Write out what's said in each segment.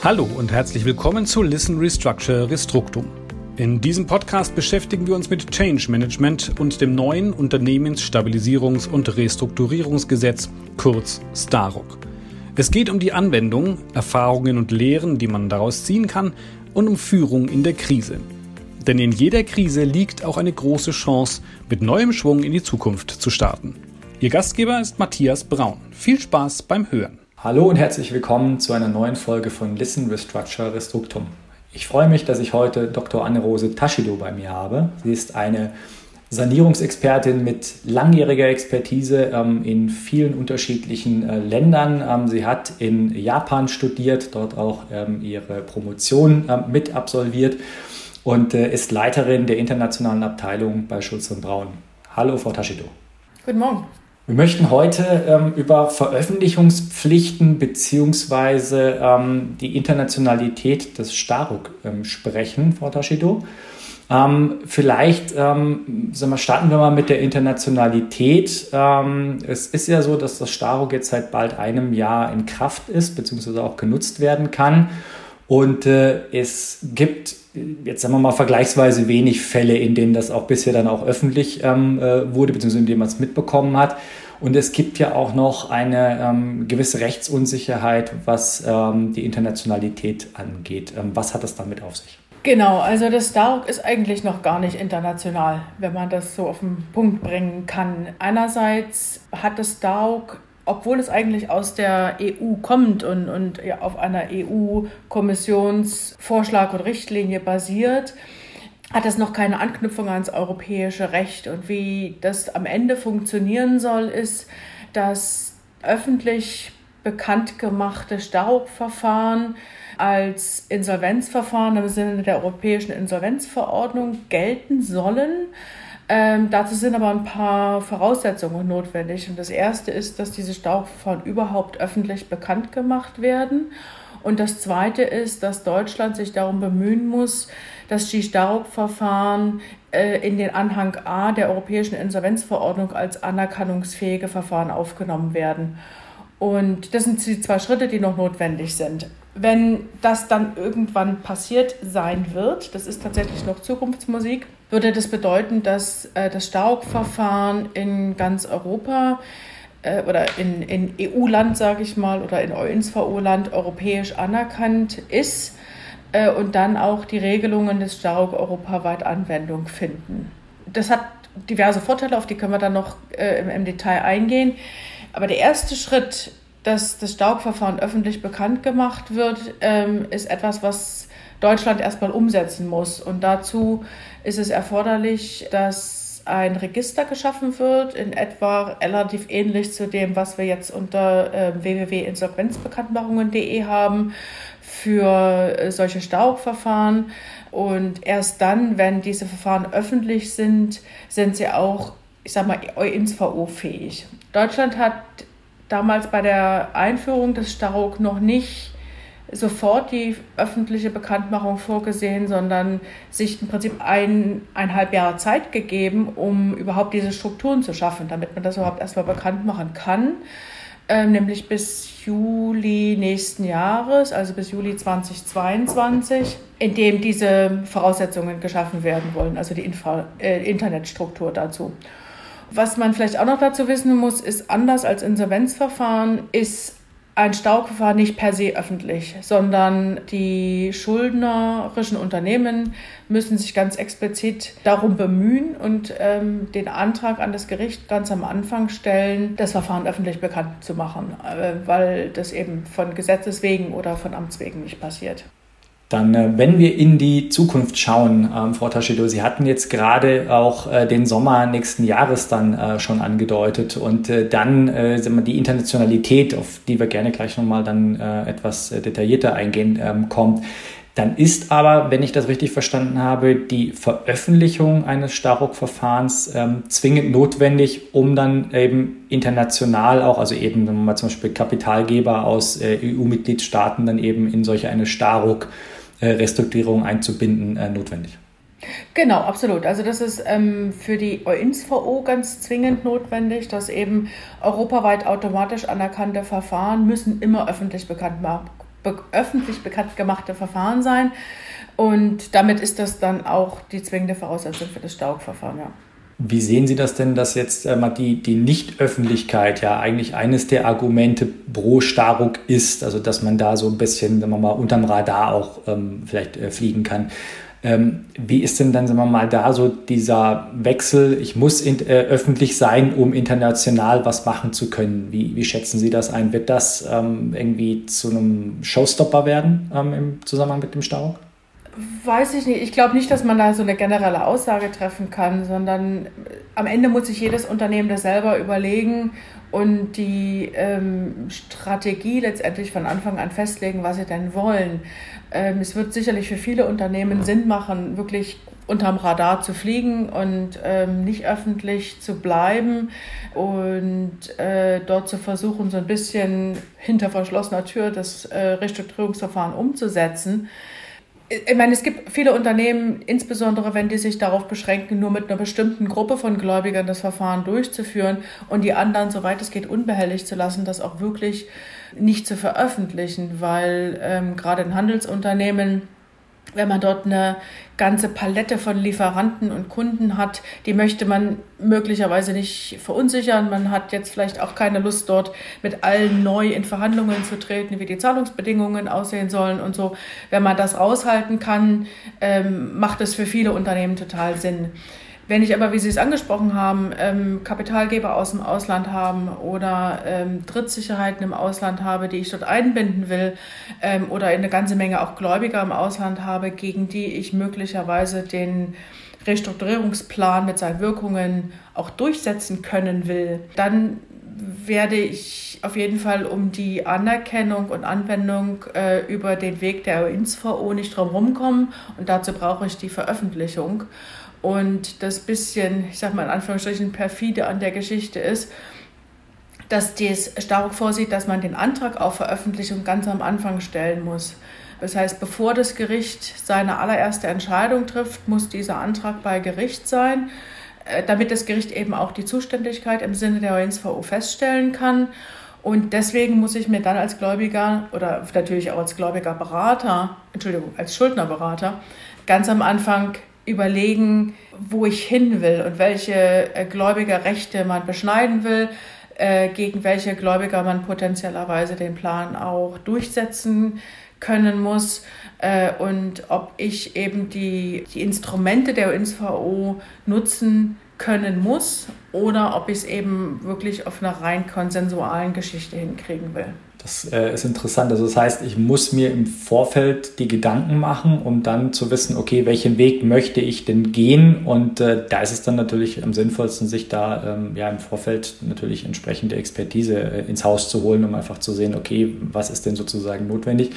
Hallo und herzlich willkommen zu Listen Restructure Restructum. In diesem Podcast beschäftigen wir uns mit Change Management und dem neuen Unternehmensstabilisierungs- und Restrukturierungsgesetz, kurz STAROC. Es geht um die Anwendung, Erfahrungen und Lehren, die man daraus ziehen kann, und um Führung in der Krise. Denn in jeder Krise liegt auch eine große Chance, mit neuem Schwung in die Zukunft zu starten. Ihr Gastgeber ist Matthias Braun. Viel Spaß beim Hören. Hallo und herzlich willkommen zu einer neuen Folge von Listen Restructure Restructum. Ich freue mich, dass ich heute Dr. Anne-Rose Taschido bei mir habe. Sie ist eine Sanierungsexpertin mit langjähriger Expertise ähm, in vielen unterschiedlichen äh, Ländern. Ähm, sie hat in Japan studiert, dort auch ähm, ihre Promotion äh, mit absolviert und äh, ist Leiterin der internationalen Abteilung bei Schulz und Braun. Hallo, Frau Taschido. Guten Morgen. Wir möchten heute ähm, über Veröffentlichungspflichten beziehungsweise ähm, die Internationalität des Staruk ähm, sprechen, Frau Taschido. Ähm, vielleicht ähm, wir, starten wir mal mit der Internationalität. Ähm, es ist ja so, dass das Staruk jetzt seit bald einem Jahr in Kraft ist, beziehungsweise auch genutzt werden kann. Und äh, es gibt jetzt sagen wir mal vergleichsweise wenig Fälle, in denen das auch bisher dann auch öffentlich ähm, äh, wurde, beziehungsweise in denen man es mitbekommen hat. Und es gibt ja auch noch eine ähm, gewisse Rechtsunsicherheit, was ähm, die Internationalität angeht. Ähm, was hat das damit auf sich? Genau, also das STAROC ist eigentlich noch gar nicht international, wenn man das so auf den Punkt bringen kann. Einerseits hat das STAROC obwohl es eigentlich aus der EU kommt und, und ja, auf einer EU-Kommissionsvorschlag und Richtlinie basiert, hat es noch keine Anknüpfung ans europäische Recht. Und wie das am Ende funktionieren soll, ist, dass öffentlich bekannt gemachte Staubverfahren als Insolvenzverfahren im Sinne der europäischen Insolvenzverordnung gelten sollen ähm, dazu sind aber ein paar Voraussetzungen notwendig. Und das erste ist, dass diese Stauverfahren überhaupt öffentlich bekannt gemacht werden. Und das zweite ist, dass Deutschland sich darum bemühen muss, dass die Staubverfahren äh, in den Anhang A der Europäischen Insolvenzverordnung als anerkennungsfähige Verfahren aufgenommen werden. Und das sind die zwei Schritte, die noch notwendig sind. Wenn das dann irgendwann passiert sein wird, das ist tatsächlich noch Zukunftsmusik, würde das bedeuten, dass äh, das Stauk-Verfahren in ganz Europa äh, oder in, in EU-Land, sage ich mal, oder in OINSVO-Land europäisch anerkannt ist äh, und dann auch die Regelungen des Stauk europaweit Anwendung finden. Das hat diverse Vorteile, auf die können wir dann noch äh, im, im Detail eingehen. Aber der erste Schritt, dass das Stauk-Verfahren öffentlich bekannt gemacht wird, ähm, ist etwas, was Deutschland erstmal umsetzen muss. Und dazu ist es erforderlich, dass ein Register geschaffen wird, in etwa relativ ähnlich zu dem, was wir jetzt unter äh, www.insolvenzbekanntmachungen.de haben für äh, solche Staubverfahren. Und erst dann, wenn diese Verfahren öffentlich sind, sind sie auch, ich sag mal, EUINSVO-fähig. Deutschland hat damals bei der Einführung des Staruk noch nicht sofort die öffentliche Bekanntmachung vorgesehen, sondern sich im Prinzip eineinhalb Jahre Zeit gegeben, um überhaupt diese Strukturen zu schaffen, damit man das überhaupt erstmal bekannt machen kann. Ähm, nämlich bis Juli nächsten Jahres, also bis Juli 2022, in dem diese Voraussetzungen geschaffen werden wollen, also die Infra äh, Internetstruktur dazu. Was man vielleicht auch noch dazu wissen muss, ist anders als Insolvenzverfahren, ist ein Stauverfahren nicht per se öffentlich, sondern die schuldnerischen Unternehmen müssen sich ganz explizit darum bemühen und ähm, den Antrag an das Gericht ganz am Anfang stellen, das Verfahren öffentlich bekannt zu machen, äh, weil das eben von Gesetzes wegen oder von Amts wegen nicht passiert. Dann, äh, wenn wir in die Zukunft schauen, ähm, Frau Taschido, Sie hatten jetzt gerade auch äh, den Sommer nächsten Jahres dann äh, schon angedeutet und äh, dann äh, wir, die Internationalität, auf die wir gerne gleich nochmal dann äh, etwas äh, detaillierter eingehen, ähm, kommt. Dann ist aber, wenn ich das richtig verstanden habe, die Veröffentlichung eines Staruk-Verfahrens ähm, zwingend notwendig, um dann eben international auch, also eben wenn man zum Beispiel Kapitalgeber aus äh, EU-Mitgliedstaaten dann eben in solche eine Staruk äh, Restrukturierung einzubinden, äh, notwendig. Genau, absolut. Also das ist ähm, für die EUINSVO ganz zwingend notwendig, dass eben europaweit automatisch anerkannte Verfahren müssen immer öffentlich bekannt, öffentlich bekannt gemachte Verfahren sein. Und damit ist das dann auch die zwingende Voraussetzung für das Staubverfahren. Ja. Wie sehen Sie das denn, dass jetzt äh, die, die Nichtöffentlichkeit ja eigentlich eines der Argumente pro Staruk ist, also dass man da so ein bisschen, sagen wir mal, unterm Radar auch ähm, vielleicht äh, fliegen kann? Ähm, wie ist denn dann, sagen wir mal, da so dieser Wechsel, ich muss in, äh, öffentlich sein, um international was machen zu können? Wie, wie schätzen Sie das ein? Wird das ähm, irgendwie zu einem Showstopper werden ähm, im Zusammenhang mit dem Staruk? Weiß ich nicht. Ich glaube nicht, dass man da so eine generelle Aussage treffen kann, sondern am Ende muss sich jedes Unternehmen das selber überlegen und die ähm, Strategie letztendlich von Anfang an festlegen, was sie denn wollen. Ähm, es wird sicherlich für viele Unternehmen Sinn machen, wirklich unterm Radar zu fliegen und ähm, nicht öffentlich zu bleiben und äh, dort zu versuchen, so ein bisschen hinter verschlossener Tür das äh, Restrukturierungsverfahren umzusetzen ich meine, es gibt viele Unternehmen, insbesondere wenn die sich darauf beschränken, nur mit einer bestimmten Gruppe von Gläubigern das Verfahren durchzuführen und die anderen, soweit es geht, unbehelligt zu lassen, das auch wirklich nicht zu veröffentlichen, weil ähm, gerade in Handelsunternehmen wenn man dort eine ganze Palette von Lieferanten und Kunden hat, die möchte man möglicherweise nicht verunsichern. Man hat jetzt vielleicht auch keine Lust, dort mit allen neu in Verhandlungen zu treten, wie die Zahlungsbedingungen aussehen sollen und so. Wenn man das aushalten kann, ähm, macht es für viele Unternehmen total Sinn. Wenn ich aber, wie Sie es angesprochen haben, ähm, Kapitalgeber aus dem Ausland haben oder ähm, Drittsicherheiten im Ausland habe, die ich dort einbinden will, ähm, oder eine ganze Menge auch Gläubiger im Ausland habe, gegen die ich möglicherweise den Restrukturierungsplan mit seinen Wirkungen auch durchsetzen können will, dann werde ich auf jeden Fall um die Anerkennung und Anwendung äh, über den Weg der OINSVO nicht drum kommen und dazu brauche ich die Veröffentlichung. Und das bisschen, ich sag mal in Anführungsstrichen, perfide an der Geschichte ist, dass dies stark vorsieht, dass man den Antrag auf Veröffentlichung ganz am Anfang stellen muss. Das heißt, bevor das Gericht seine allererste Entscheidung trifft, muss dieser Antrag bei Gericht sein, äh, damit das Gericht eben auch die Zuständigkeit im Sinne der ONSVO feststellen kann. Und deswegen muss ich mir dann als Gläubiger oder natürlich auch als Gläubigerberater, Entschuldigung, als Schuldnerberater, ganz am Anfang überlegen, wo ich hin will und welche äh, Gläubigerrechte man beschneiden will, äh, gegen welche Gläubiger man potenziellerweise den Plan auch durchsetzen können muss äh, und ob ich eben die, die Instrumente der UNSVO nutzen können muss oder ob ich es eben wirklich auf einer rein konsensualen Geschichte hinkriegen will. Das äh, ist interessant. Also das heißt, ich muss mir im Vorfeld die Gedanken machen, um dann zu wissen, okay, welchen Weg möchte ich denn gehen? Und äh, da ist es dann natürlich am sinnvollsten, sich da ähm, ja im Vorfeld natürlich entsprechende Expertise äh, ins Haus zu holen, um einfach zu sehen, okay, was ist denn sozusagen notwendig?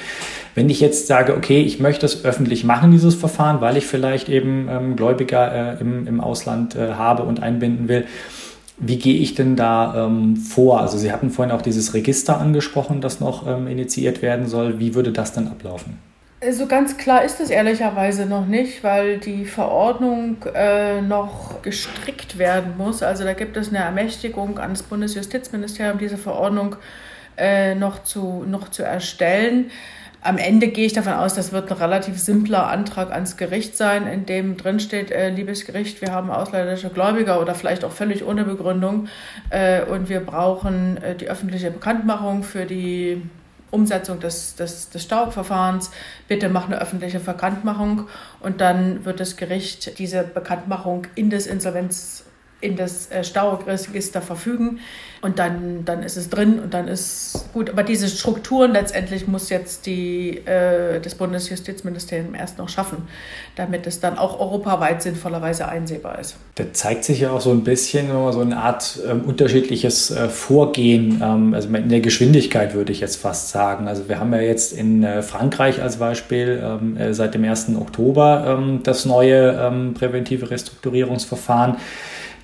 Wenn ich jetzt sage, okay, ich möchte es öffentlich machen, dieses Verfahren, weil ich vielleicht eben ähm, Gläubiger äh, im, im Ausland äh, habe und einbinden will, wie gehe ich denn da ähm, vor? Also Sie hatten vorhin auch dieses Register angesprochen, das noch ähm, initiiert werden soll. Wie würde das dann ablaufen? So also ganz klar ist es ehrlicherweise noch nicht, weil die Verordnung äh, noch gestrickt werden muss. Also da gibt es eine Ermächtigung an das Bundesjustizministerium, diese Verordnung äh, noch, zu, noch zu erstellen. Am Ende gehe ich davon aus, das wird ein relativ simpler Antrag ans Gericht sein, in dem drin steht, äh, liebes Gericht, wir haben ausländische Gläubiger oder vielleicht auch völlig ohne Begründung äh, und wir brauchen äh, die öffentliche Bekanntmachung für die Umsetzung des, des, des Staubverfahrens. Bitte mach eine öffentliche Bekanntmachung und dann wird das Gericht diese Bekanntmachung in das Insolvenz in das äh, Stauregister verfügen und dann, dann ist es drin und dann ist gut. Aber diese Strukturen letztendlich muss jetzt die, äh, das Bundesjustizministerium erst noch schaffen, damit es dann auch europaweit sinnvollerweise einsehbar ist. Da zeigt sich ja auch so ein bisschen so eine Art ähm, unterschiedliches äh, Vorgehen, ähm, also in der Geschwindigkeit würde ich jetzt fast sagen. Also wir haben ja jetzt in äh, Frankreich als Beispiel ähm, äh, seit dem 1. Oktober ähm, das neue ähm, präventive Restrukturierungsverfahren.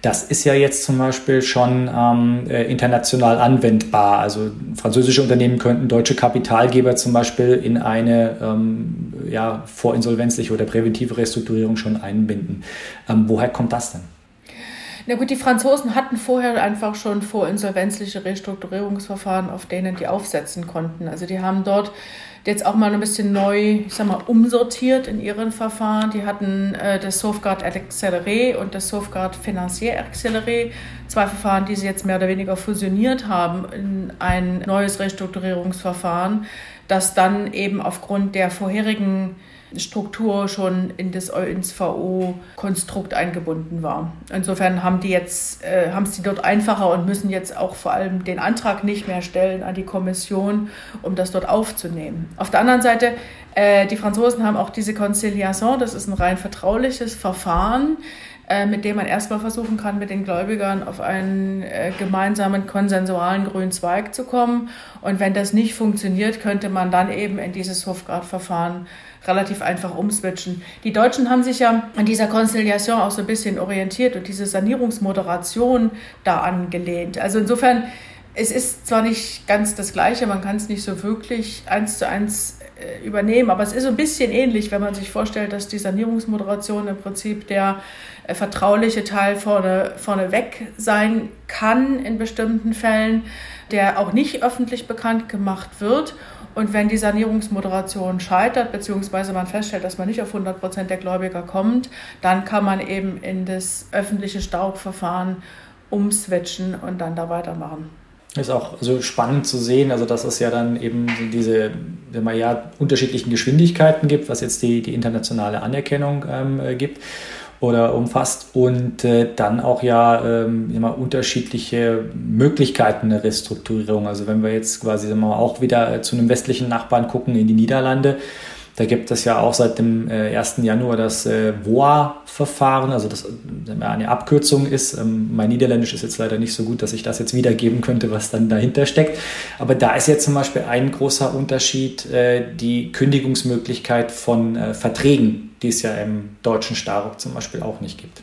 Das ist ja jetzt zum Beispiel schon ähm, äh, international anwendbar. Also französische Unternehmen könnten deutsche Kapitalgeber zum Beispiel in eine ähm, ja, vorinsolvenzliche oder präventive Restrukturierung schon einbinden. Ähm, woher kommt das denn? Na gut, die Franzosen hatten vorher einfach schon vorinsolvenzliche Restrukturierungsverfahren, auf denen die aufsetzen konnten. Also die haben dort jetzt auch mal ein bisschen neu, ich sag mal, umsortiert in ihren Verfahren. Die hatten äh, das Sauvegarde Accéléré und das Sauvegarde Financier Accéléré, zwei Verfahren, die sie jetzt mehr oder weniger fusioniert haben in ein neues Restrukturierungsverfahren, das dann eben aufgrund der vorherigen Struktur schon in das, ins VO-Konstrukt eingebunden war. Insofern haben die jetzt, äh, haben es die dort einfacher und müssen jetzt auch vor allem den Antrag nicht mehr stellen an die Kommission, um das dort aufzunehmen. Auf der anderen Seite, äh, die Franzosen haben auch diese Conciliation, das ist ein rein vertrauliches Verfahren äh, mit dem man erstmal versuchen kann, mit den Gläubigern auf einen äh, gemeinsamen konsensualen grünen Zweig zu kommen. Und wenn das nicht funktioniert, könnte man dann eben in dieses Hofgrad-Verfahren relativ einfach umswitchen. Die Deutschen haben sich ja an dieser Conciliation auch so ein bisschen orientiert und diese Sanierungsmoderation da angelehnt. Also insofern, es ist zwar nicht ganz das Gleiche, man kann es nicht so wirklich eins zu eins übernehmen, aber es ist so ein bisschen ähnlich, wenn man sich vorstellt, dass die Sanierungsmoderation im Prinzip der äh, vertrauliche Teil vorne, vorne weg sein kann in bestimmten Fällen, der auch nicht öffentlich bekannt gemacht wird und wenn die Sanierungsmoderation scheitert, beziehungsweise man feststellt, dass man nicht auf 100 Prozent der Gläubiger kommt, dann kann man eben in das öffentliche Staubverfahren umswitchen und dann da weitermachen. Ist auch so spannend zu sehen, also dass es ja dann eben diese wenn man ja unterschiedlichen Geschwindigkeiten gibt, was jetzt die, die internationale Anerkennung ähm, äh, gibt oder umfasst und äh, dann auch ja ähm, immer unterschiedliche Möglichkeiten der Restrukturierung. Also wenn wir jetzt quasi wir mal, auch wieder äh, zu einem westlichen Nachbarn gucken in die Niederlande, da gibt es ja auch seit dem äh, 1. Januar das äh, VOA-Verfahren, also das äh, eine Abkürzung ist. Ähm, mein Niederländisch ist jetzt leider nicht so gut, dass ich das jetzt wiedergeben könnte, was dann dahinter steckt. Aber da ist jetzt zum Beispiel ein großer Unterschied äh, die Kündigungsmöglichkeit von äh, Verträgen, die es ja im deutschen Staruk zum Beispiel auch nicht gibt.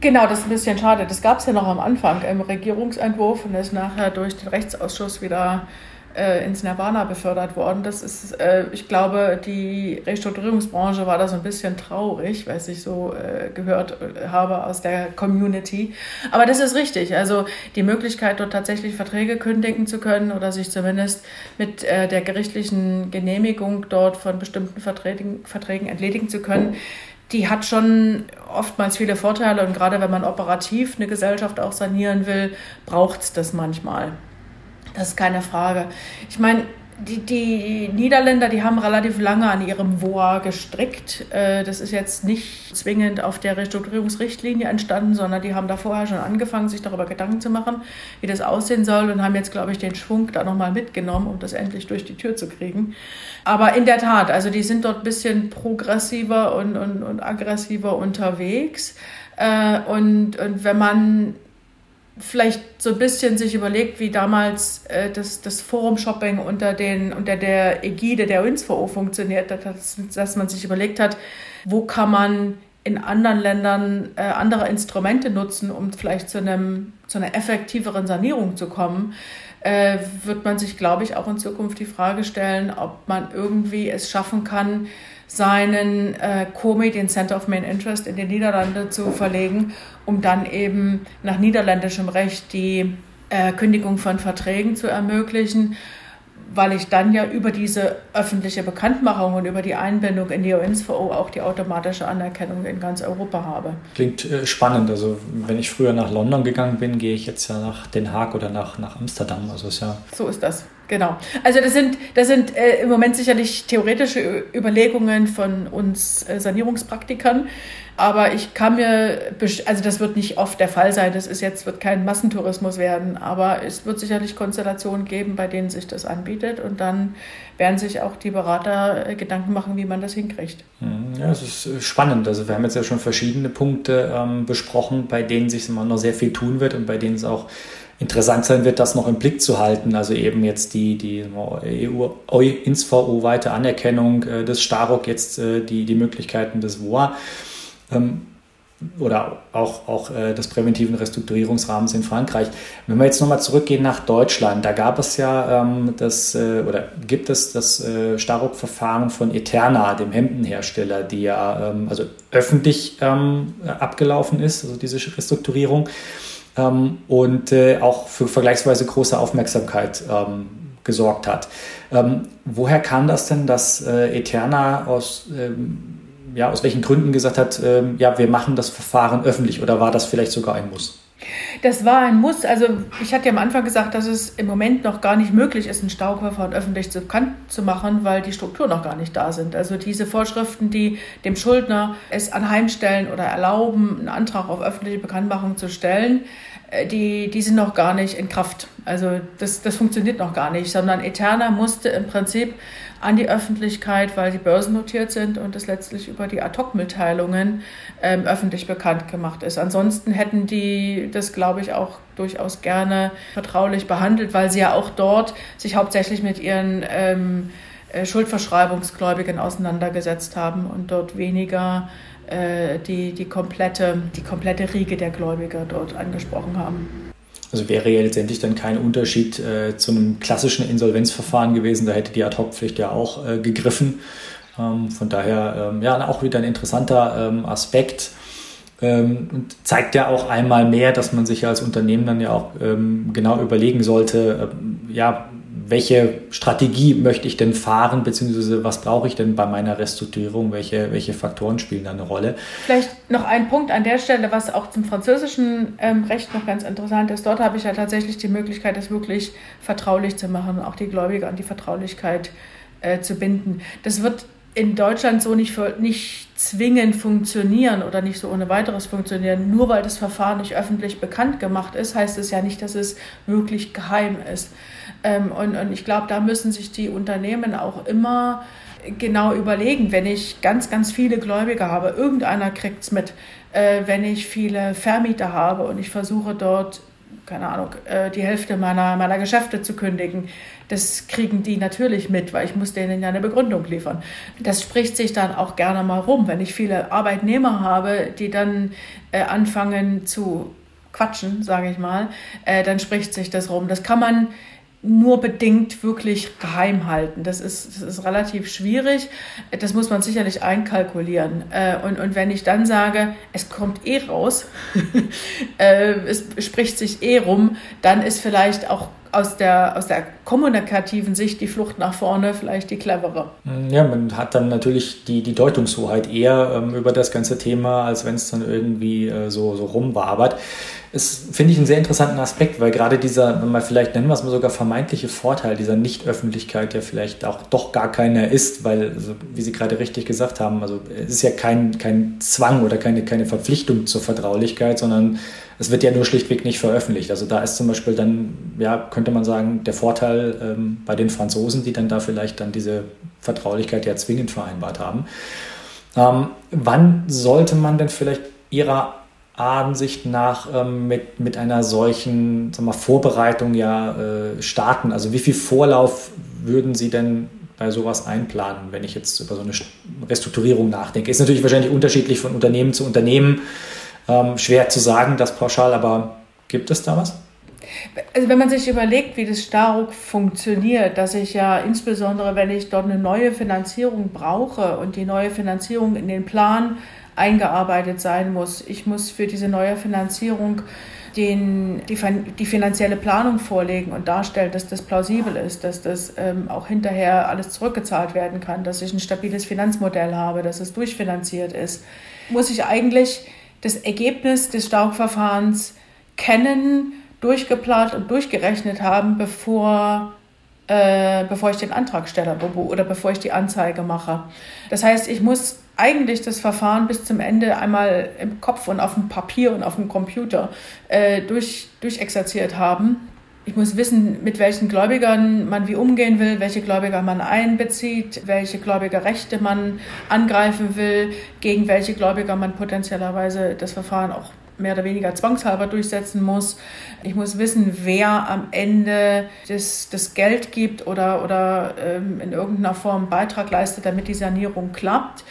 Genau, das ist ein bisschen schade. Das gab es ja noch am Anfang im Regierungsentwurf und ist nachher durch den Rechtsausschuss wieder äh, ins Nirvana befördert worden. Das ist, äh, ich glaube, die Restrukturierungsbranche war da so ein bisschen traurig, weil ich so äh, gehört äh, habe aus der Community. Aber das ist richtig. Also die Möglichkeit, dort tatsächlich Verträge kündigen zu können oder sich zumindest mit äh, der gerichtlichen Genehmigung dort von bestimmten Verträgen, Verträgen entledigen zu können, die hat schon oftmals viele Vorteile und gerade wenn man operativ eine Gesellschaft auch sanieren will, braucht es das manchmal. Das ist keine Frage. Ich meine, die, die Niederländer, die haben relativ lange an ihrem VOA gestrickt. Äh, das ist jetzt nicht zwingend auf der Restrukturierungsrichtlinie entstanden, sondern die haben da vorher schon angefangen, sich darüber Gedanken zu machen, wie das aussehen soll und haben jetzt, glaube ich, den Schwung da nochmal mitgenommen, um das endlich durch die Tür zu kriegen. Aber in der Tat, also die sind dort ein bisschen progressiver und, und, und aggressiver unterwegs. Äh, und, und wenn man vielleicht so ein bisschen sich überlegt, wie damals äh, das, das Forum-Shopping unter, den, unter der Ägide der UNSVO funktioniert, dass, dass man sich überlegt hat, wo kann man in anderen Ländern äh, andere Instrumente nutzen, um vielleicht zu, einem, zu einer effektiveren Sanierung zu kommen, äh, wird man sich, glaube ich, auch in Zukunft die Frage stellen, ob man irgendwie es schaffen kann, seinen äh, COMI, den Center of Main Interest, in den Niederlande zu verlegen, um dann eben nach niederländischem Recht die äh, Kündigung von Verträgen zu ermöglichen, weil ich dann ja über diese öffentliche Bekanntmachung und über die Einbindung in die ONSVO auch die automatische Anerkennung in ganz Europa habe. Klingt äh, spannend. Also wenn ich früher nach London gegangen bin, gehe ich jetzt ja nach Den Haag oder nach, nach Amsterdam. Also ist ja so ist das. Genau. Also das sind, das sind äh, im Moment sicherlich theoretische Überlegungen von uns äh, Sanierungspraktikern. Aber ich kann mir, also das wird nicht oft der Fall sein. Das ist jetzt, wird kein Massentourismus werden. Aber es wird sicherlich Konstellationen geben, bei denen sich das anbietet. Und dann werden sich auch die Berater äh, Gedanken machen, wie man das hinkriegt. Mhm. Ja, es ist äh, spannend. Also wir haben jetzt ja schon verschiedene Punkte ähm, besprochen, bei denen sich immer noch sehr viel tun wird und bei denen es auch interessant sein wird, das noch im Blick zu halten. Also eben jetzt die, die EU-INSVO weite Anerkennung äh, des Staruk, jetzt äh, die, die Möglichkeiten des WOA. Ähm, oder auch, auch äh, des präventiven Restrukturierungsrahmens in Frankreich. Wenn wir jetzt nochmal zurückgehen nach Deutschland, da gab es ja ähm, das äh, oder gibt es das äh, Staruk-Verfahren von Eterna, dem Hemdenhersteller, die ja ähm, also öffentlich ähm, abgelaufen ist, also diese Restrukturierung ähm, und äh, auch für vergleichsweise große Aufmerksamkeit ähm, gesorgt hat. Woher kam das denn, dass äh, Eterna aus ja, aus welchen Gründen gesagt hat, ähm, ja, wir machen das Verfahren öffentlich oder war das vielleicht sogar ein Muss? Das war ein Muss. Also ich hatte ja am Anfang gesagt, dass es im Moment noch gar nicht möglich ist, ein Stauverfahren öffentlich zu, bekannt zu machen, weil die Strukturen noch gar nicht da sind. Also diese Vorschriften, die dem Schuldner es anheimstellen oder erlauben, einen Antrag auf öffentliche Bekanntmachung zu stellen, die, die sind noch gar nicht in Kraft. Also das, das funktioniert noch gar nicht, sondern Eterna musste im Prinzip an die Öffentlichkeit, weil sie börsennotiert sind und es letztlich über die Ad-Hoc-Mitteilungen ähm, öffentlich bekannt gemacht ist. Ansonsten hätten die das, glaube ich, auch durchaus gerne vertraulich behandelt, weil sie ja auch dort sich hauptsächlich mit ihren ähm, äh, Schuldverschreibungsgläubigen auseinandergesetzt haben und dort weniger äh, die, die, komplette, die komplette Riege der Gläubiger dort angesprochen haben. Also wäre ja letztendlich dann kein Unterschied äh, zu einem klassischen Insolvenzverfahren gewesen. Da hätte die Ad-Hoc-Pflicht ja auch äh, gegriffen. Ähm, von daher ähm, ja auch wieder ein interessanter ähm, Aspekt ähm, und zeigt ja auch einmal mehr, dass man sich als Unternehmen dann ja auch ähm, genau überlegen sollte, äh, ja, welche Strategie möchte ich denn fahren, beziehungsweise was brauche ich denn bei meiner Restrukturierung, welche, welche Faktoren spielen da eine Rolle. Vielleicht noch ein Punkt an der Stelle, was auch zum französischen ähm, Recht noch ganz interessant ist. Dort habe ich ja tatsächlich die Möglichkeit, das wirklich vertraulich zu machen, auch die Gläubiger an die Vertraulichkeit äh, zu binden. Das wird in Deutschland so nicht, für, nicht zwingend funktionieren oder nicht so ohne weiteres funktionieren. Nur weil das Verfahren nicht öffentlich bekannt gemacht ist, heißt es ja nicht, dass es wirklich geheim ist. Ähm, und, und ich glaube, da müssen sich die Unternehmen auch immer genau überlegen, wenn ich ganz, ganz viele Gläubiger habe, irgendeiner kriegt es mit, äh, wenn ich viele Vermieter habe und ich versuche dort keine Ahnung, äh, die Hälfte meiner, meiner Geschäfte zu kündigen. Das kriegen die natürlich mit, weil ich muss denen ja eine Begründung liefern. Das spricht sich dann auch gerne mal rum, wenn ich viele Arbeitnehmer habe, die dann äh, anfangen zu quatschen, sage ich mal, äh, dann spricht sich das rum. Das kann man nur bedingt wirklich geheim halten. Das ist, das ist relativ schwierig. Das muss man sicherlich einkalkulieren. Äh, und, und wenn ich dann sage, es kommt eh raus, äh, es spricht sich eh rum, dann ist vielleicht auch aus der, aus der kommunikativen Sicht die Flucht nach vorne vielleicht die clevere. Ja, man hat dann natürlich die, die Deutungshoheit eher ähm, über das ganze Thema, als wenn es dann irgendwie äh, so, so rumwabert ist, finde ich, einen sehr interessanten Aspekt, weil gerade dieser, mal vielleicht nennen wir es mal sogar vermeintliche Vorteil dieser Nichtöffentlichkeit ja vielleicht auch doch gar keiner ist, weil, also, wie Sie gerade richtig gesagt haben, also es ist ja kein, kein Zwang oder keine, keine Verpflichtung zur Vertraulichkeit, sondern es wird ja nur schlichtweg nicht veröffentlicht. Also da ist zum Beispiel dann, ja, könnte man sagen, der Vorteil ähm, bei den Franzosen, die dann da vielleicht dann diese Vertraulichkeit ja zwingend vereinbart haben. Ähm, wann sollte man denn vielleicht Ihrer Ansicht nach ähm, mit, mit einer solchen mal, Vorbereitung ja äh, starten? Also wie viel Vorlauf würden Sie denn bei sowas einplanen, wenn ich jetzt über so eine Restrukturierung nachdenke? Ist natürlich wahrscheinlich unterschiedlich von Unternehmen zu Unternehmen. Ähm, schwer zu sagen, das pauschal, aber gibt es da was? Also wenn man sich überlegt, wie das Staruk funktioniert, dass ich ja insbesondere, wenn ich dort eine neue Finanzierung brauche und die neue Finanzierung in den Plan eingearbeitet sein muss. Ich muss für diese neue Finanzierung den, die, die finanzielle Planung vorlegen und darstellen, dass das plausibel ist, dass das ähm, auch hinterher alles zurückgezahlt werden kann, dass ich ein stabiles Finanzmodell habe, dass es durchfinanziert ist. Muss ich eigentlich das Ergebnis des Staubverfahrens kennen, durchgeplant und durchgerechnet haben, bevor äh, bevor ich den Antrag stelle oder bevor ich die Anzeige mache. Das heißt, ich muss eigentlich das Verfahren bis zum Ende einmal im Kopf und auf dem Papier und auf dem Computer äh, durch, durchexerziert haben. Ich muss wissen, mit welchen Gläubigern man wie umgehen will, welche Gläubiger man einbezieht, welche Gläubigerrechte man angreifen will, gegen welche Gläubiger man potenziellerweise das Verfahren auch mehr oder weniger zwangshalber durchsetzen muss. Ich muss wissen, wer am Ende das, das Geld gibt oder, oder ähm, in irgendeiner Form Beitrag leistet, damit die Sanierung klappt.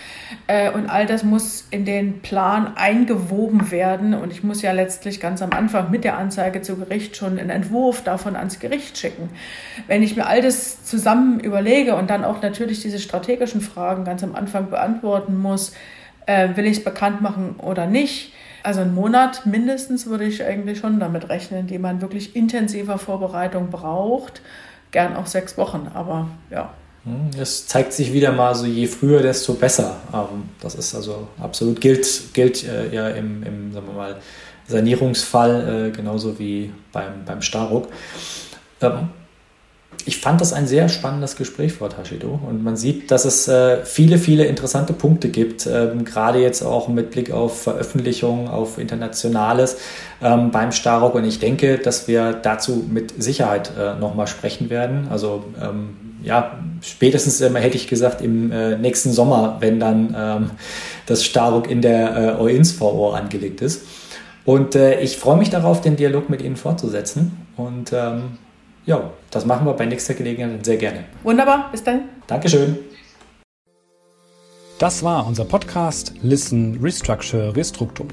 Äh, und all das muss in den Plan eingewoben werden. Und ich muss ja letztlich ganz am Anfang mit der Anzeige zu Gericht schon einen Entwurf davon ans Gericht schicken. Wenn ich mir all das zusammen überlege und dann auch natürlich diese strategischen Fragen ganz am Anfang beantworten muss, äh, will ich es bekannt machen oder nicht, also einen Monat mindestens würde ich eigentlich schon damit rechnen, die man wirklich intensiver Vorbereitung braucht. Gern auch sechs Wochen, aber ja. Hm, es zeigt sich wieder mal so, je früher, desto besser. Ähm, das ist also absolut gilt, gilt äh, ja im, im sagen wir mal, Sanierungsfall äh, genauso wie beim, beim Starruck. Ich fand das ein sehr spannendes Gespräch, Frau Tashido. Und man sieht, dass es äh, viele, viele interessante Punkte gibt, ähm, gerade jetzt auch mit Blick auf Veröffentlichungen, auf Internationales ähm, beim Starrock. Und ich denke, dass wir dazu mit Sicherheit äh, nochmal sprechen werden. Also ähm, ja, spätestens äh, hätte ich gesagt im äh, nächsten Sommer, wenn dann ähm, das Starrock in der äh, OINS-VO angelegt ist. Und äh, ich freue mich darauf, den Dialog mit Ihnen fortzusetzen. Und ähm, ja, das machen wir bei nächster Gelegenheit sehr gerne. Wunderbar, bis dann. Dankeschön. Das war unser Podcast Listen, Restructure, Restruktum.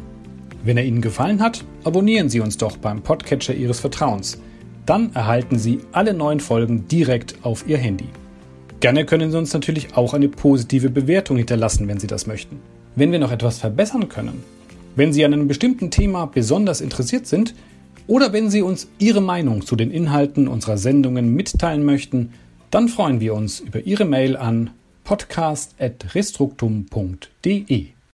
Wenn er Ihnen gefallen hat, abonnieren Sie uns doch beim Podcatcher Ihres Vertrauens. Dann erhalten Sie alle neuen Folgen direkt auf Ihr Handy. Gerne können Sie uns natürlich auch eine positive Bewertung hinterlassen, wenn Sie das möchten. Wenn wir noch etwas verbessern können, wenn Sie an einem bestimmten Thema besonders interessiert sind, oder wenn Sie uns Ihre Meinung zu den Inhalten unserer Sendungen mitteilen möchten, dann freuen wir uns über Ihre Mail an podcast.restruktum.de.